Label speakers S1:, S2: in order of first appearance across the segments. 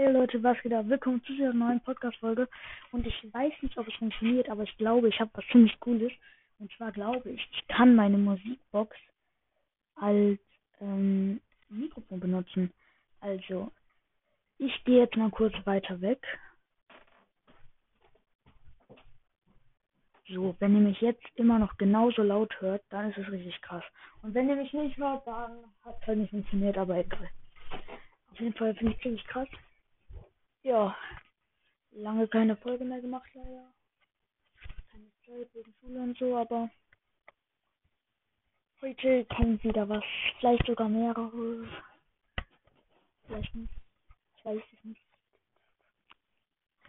S1: Hey Leute, was geht ab? Willkommen zu dieser neuen Podcast-Folge. Und ich weiß nicht, ob es funktioniert, aber ich glaube, ich habe was ziemlich Cooles. Und zwar glaube ich, ich kann meine Musikbox als ähm, Mikrofon benutzen. Also, ich gehe jetzt mal kurz weiter weg. So, wenn ihr mich jetzt immer noch genauso laut hört, dann ist es richtig krass. Und wenn ihr mich nicht hört, dann hat es halt nicht funktioniert, aber egal. Auf jeden Fall finde ich ziemlich krass. Ja, lange keine Folge mehr gemacht, leider. Keine Zeit wegen Schule und so, aber heute kommt wieder was. Vielleicht sogar mehrere. Vielleicht nicht. Ich weiß es nicht.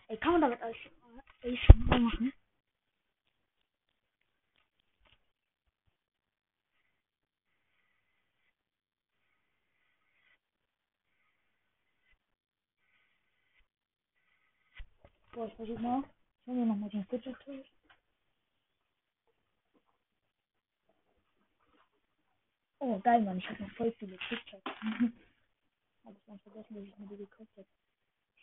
S1: Ey, kann man damit alles ASMR machen? Boah, ich versuch mal. Ich hol mir nochmal den Fidget Toys. Oh, geil, Mann. Ich hab noch voll viele TikToks. hab ich ganz vergessen, dass ich mir die gekauft hab.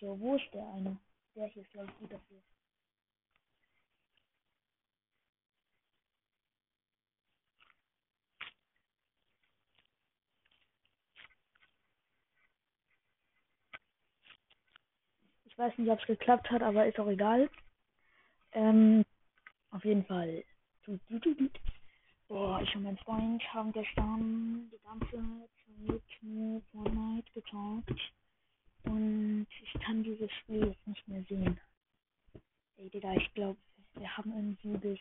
S1: So, wo ist der eine? Der hier ist, glaube ich, gut dafür. Ich weiß nicht, ob es geklappt hat, aber ist auch egal. Ähm, auf jeden Fall. Boah, ich und mein Freund haben gestern die ganze Zeit nur Fortnite gezockt. Und ich kann dieses Spiel jetzt nicht mehr sehen. Ey, Digga, ich glaube, wir haben irgendwie bis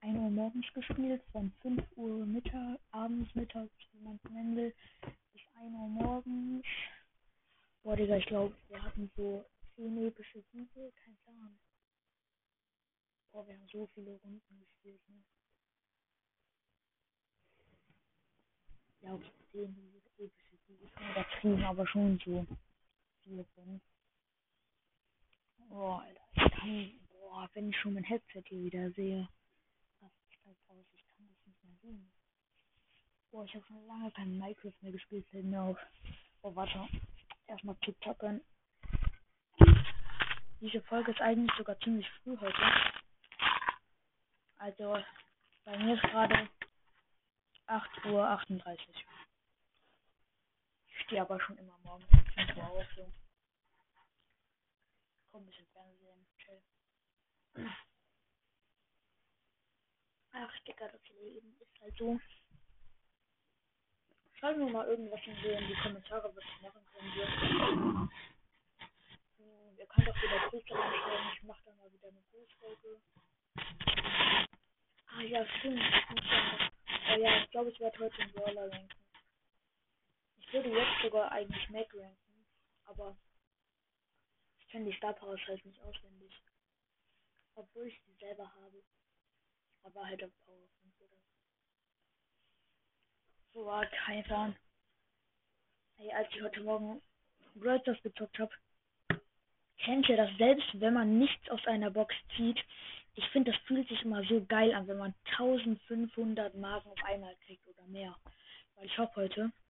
S1: 1 Uhr morgens gespielt, von 5 Uhr Mittag, abends, mittags, wie man es nennen will, bis 1 Uhr morgens. Boah, Digga, ich glaube, so 10 epische Siege, kein Plan. Boah, wir haben so viele Runden gespielt, ne? Ja, okay, 10 epische Siege, schon übertrieben, aber schon so 4, 5. Boah, Alter, ich kann, boah, wenn ich schon mein Headset hier wieder sehe, rastet halt aus, ich kann das nicht mehr sehen. Boah, ich habe schon lange kein Minecraft mehr gespielt, fällt mir auf. Oh, warte, erstmal TikTok an. Diese Folge ist eigentlich sogar ziemlich früh heute. Also, bei mir ist gerade 8.38 Uhr. Ich stehe aber schon immer morgens um 5 Uhr auf. So. Komm, ein bisschen Fernsehen. Chill. Ach, Digga, das Leben ist halt so. Schreiben wir mal irgendwas in die Kommentare, was ich machen können. Wir, wir können doch wieder Grüße reinschreiben. Ich mache dann mal wieder eine Grußfolge. Stimmt. Ich muss ja, ich glaube, ich werde heute in Brawler ranken. Ich würde jetzt sogar eigentlich Mac ranken, aber ich kenne die Star Powers halt nicht auswendig. Obwohl ich sie selber habe. Aber halt auf Power 5 oder so. Boah, kein Plan. Ey, als ich heute Morgen Brawl Stars gezockt habe, kennt ihr das selbst, wenn man nichts aus einer Box zieht? Ich finde, das fühlt sich immer so geil an, wenn man 1500 Marken auf einmal kriegt oder mehr. Weil ich hoffe heute,